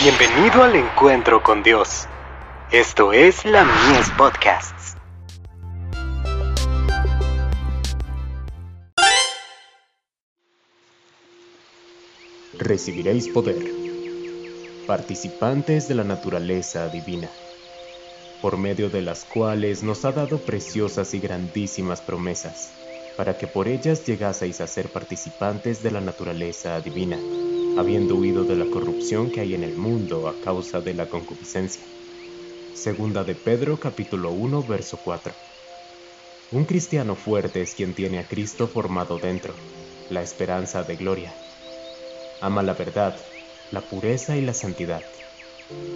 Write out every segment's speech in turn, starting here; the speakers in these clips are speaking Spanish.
Bienvenido al encuentro con Dios. Esto es la Mies Podcasts. Recibiréis poder. Participantes de la naturaleza divina, por medio de las cuales nos ha dado preciosas y grandísimas promesas, para que por ellas llegaseis a ser participantes de la naturaleza divina habiendo huido de la corrupción que hay en el mundo a causa de la concupiscencia. Segunda de Pedro capítulo 1 verso 4. Un cristiano fuerte es quien tiene a Cristo formado dentro, la esperanza de gloria. Ama la verdad, la pureza y la santidad.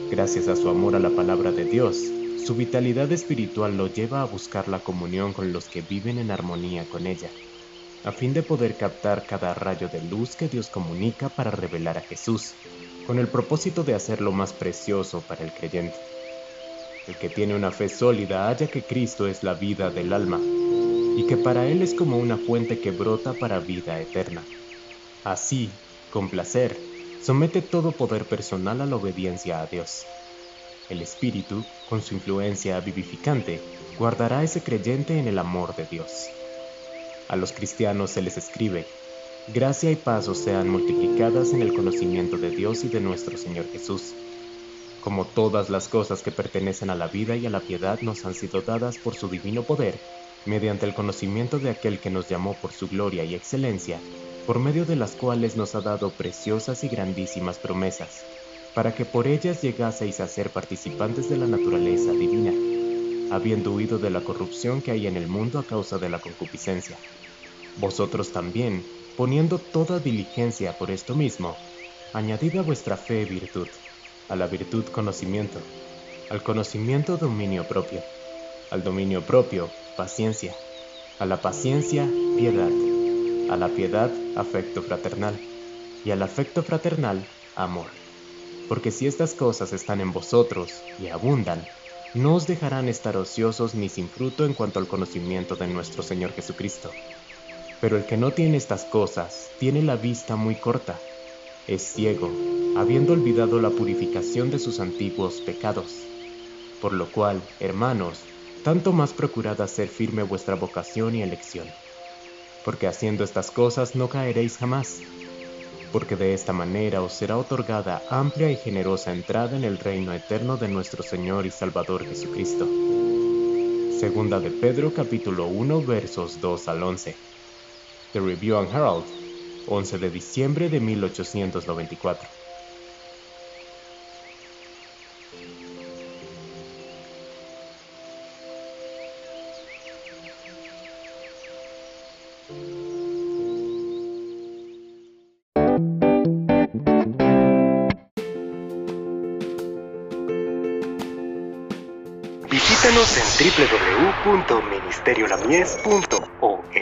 Gracias a su amor a la palabra de Dios, su vitalidad espiritual lo lleva a buscar la comunión con los que viven en armonía con ella a fin de poder captar cada rayo de luz que Dios comunica para revelar a Jesús, con el propósito de hacerlo más precioso para el creyente. El que tiene una fe sólida halla que Cristo es la vida del alma, y que para él es como una fuente que brota para vida eterna. Así, con placer, somete todo poder personal a la obediencia a Dios. El Espíritu, con su influencia vivificante, guardará a ese creyente en el amor de Dios. A los cristianos se les escribe, gracia y paz os sean multiplicadas en el conocimiento de Dios y de nuestro Señor Jesús. Como todas las cosas que pertenecen a la vida y a la piedad nos han sido dadas por su divino poder, mediante el conocimiento de aquel que nos llamó por su gloria y excelencia, por medio de las cuales nos ha dado preciosas y grandísimas promesas, para que por ellas llegaseis a ser participantes de la naturaleza divina, habiendo huido de la corrupción que hay en el mundo a causa de la concupiscencia vosotros también, poniendo toda diligencia por esto mismo, añadid a vuestra fe virtud, a la virtud conocimiento, al conocimiento dominio propio, al dominio propio paciencia, a la paciencia piedad, a la piedad afecto fraternal, y al afecto fraternal amor. Porque si estas cosas están en vosotros y abundan, no os dejarán estar ociosos ni sin fruto en cuanto al conocimiento de nuestro Señor Jesucristo. Pero el que no tiene estas cosas tiene la vista muy corta, es ciego, habiendo olvidado la purificación de sus antiguos pecados. Por lo cual, hermanos, tanto más procurad hacer firme vuestra vocación y elección, porque haciendo estas cosas no caeréis jamás, porque de esta manera os será otorgada amplia y generosa entrada en el reino eterno de nuestro Señor y Salvador Jesucristo. Segunda de Pedro capítulo 1 versos 2 al 11. The Review and Herald, 11 de diciembre de 1894. Visítanos en